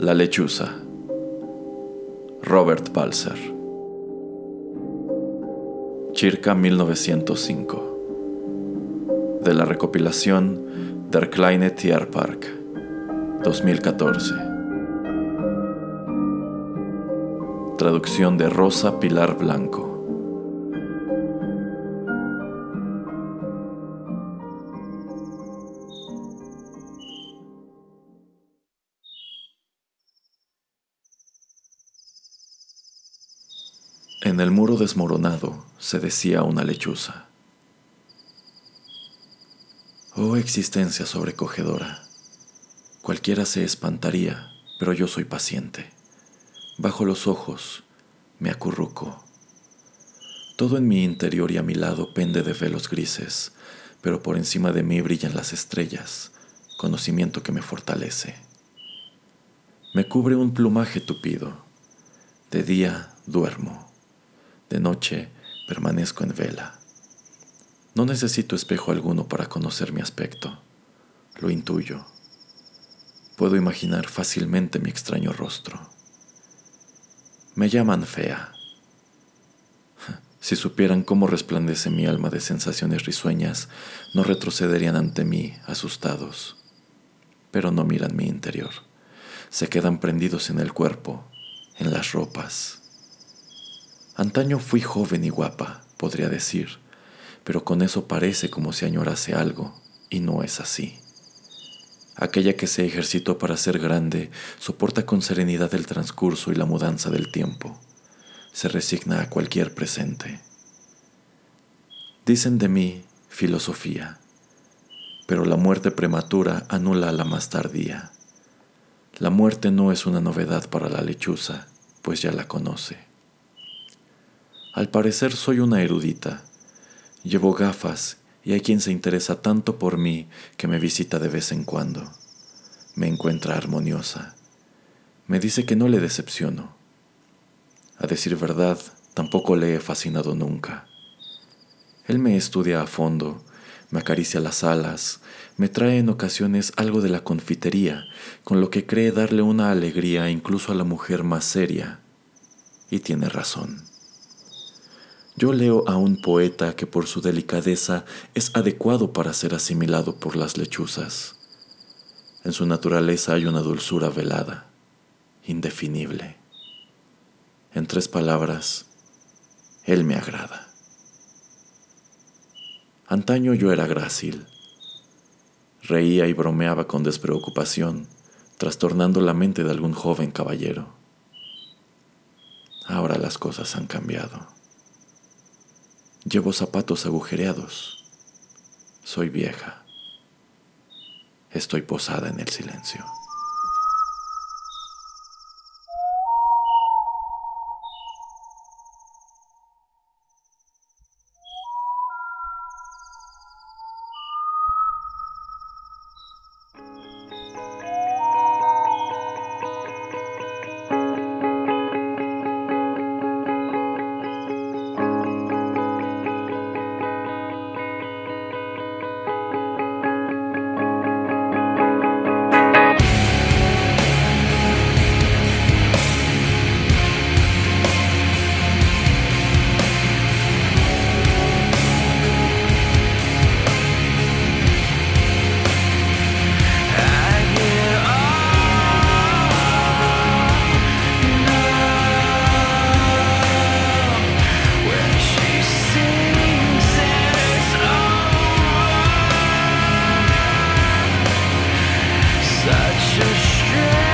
La lechuza. Robert Balser. Circa 1905. De la recopilación Der kleine Tierpark. 2014. Traducción de Rosa Pilar Blanco. En el muro desmoronado se decía una lechuza. Oh existencia sobrecogedora, cualquiera se espantaría, pero yo soy paciente. Bajo los ojos, me acurruco. Todo en mi interior y a mi lado pende de velos grises, pero por encima de mí brillan las estrellas, conocimiento que me fortalece. Me cubre un plumaje tupido. De día duermo de noche permanezco en vela. No necesito espejo alguno para conocer mi aspecto. Lo intuyo. Puedo imaginar fácilmente mi extraño rostro. Me llaman fea. Si supieran cómo resplandece mi alma de sensaciones risueñas, no retrocederían ante mí asustados. Pero no miran mi interior. Se quedan prendidos en el cuerpo, en las ropas, Antaño fui joven y guapa, podría decir, pero con eso parece como si añorase algo, y no es así. Aquella que se ejercitó para ser grande soporta con serenidad el transcurso y la mudanza del tiempo. Se resigna a cualquier presente. Dicen de mí filosofía, pero la muerte prematura anula la más tardía. La muerte no es una novedad para la lechuza, pues ya la conoce. Al parecer soy una erudita. Llevo gafas y hay quien se interesa tanto por mí que me visita de vez en cuando. Me encuentra armoniosa. Me dice que no le decepciono. A decir verdad, tampoco le he fascinado nunca. Él me estudia a fondo, me acaricia las alas, me trae en ocasiones algo de la confitería, con lo que cree darle una alegría incluso a la mujer más seria. Y tiene razón. Yo leo a un poeta que por su delicadeza es adecuado para ser asimilado por las lechuzas. En su naturaleza hay una dulzura velada, indefinible. En tres palabras, él me agrada. Antaño yo era grácil. Reía y bromeaba con despreocupación, trastornando la mente de algún joven caballero. Ahora las cosas han cambiado. Llevo zapatos agujereados. Soy vieja. Estoy posada en el silencio. Yeah.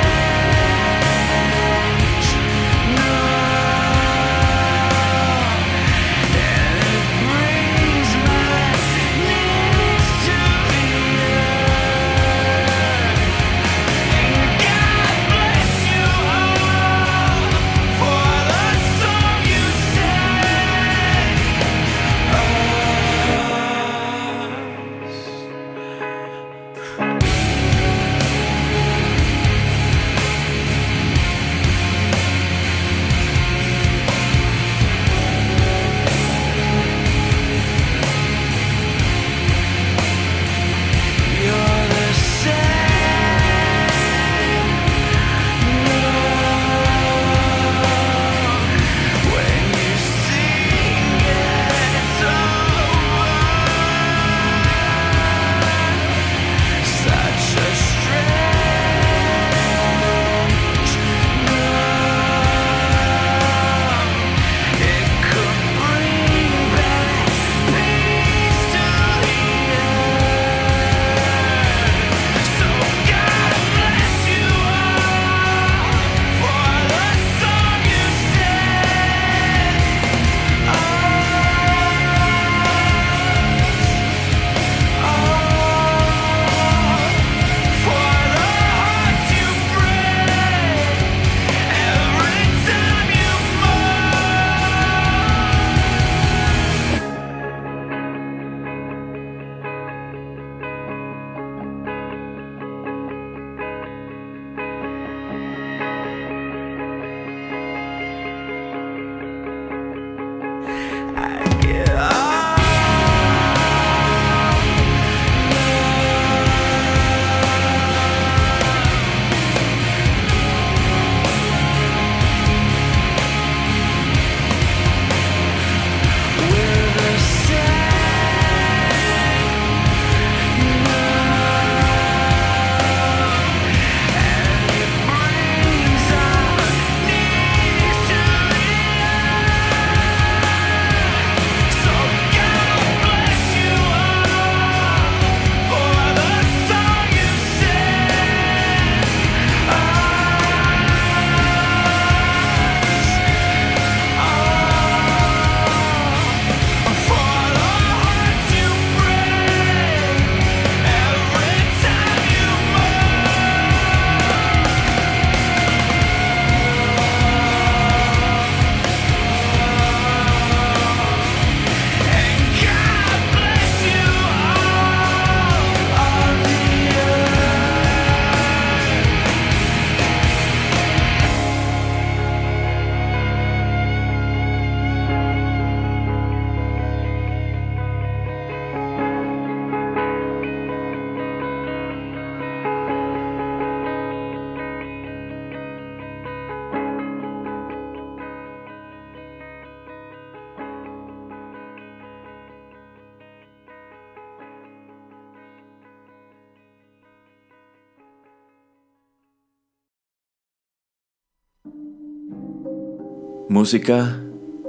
Música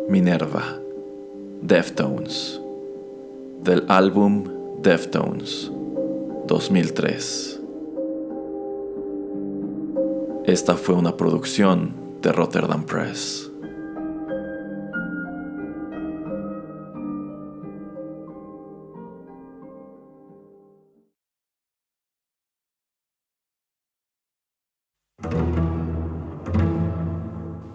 Minerva, Deftones, del álbum Deftones, 2003. Esta fue una producción de Rotterdam Press.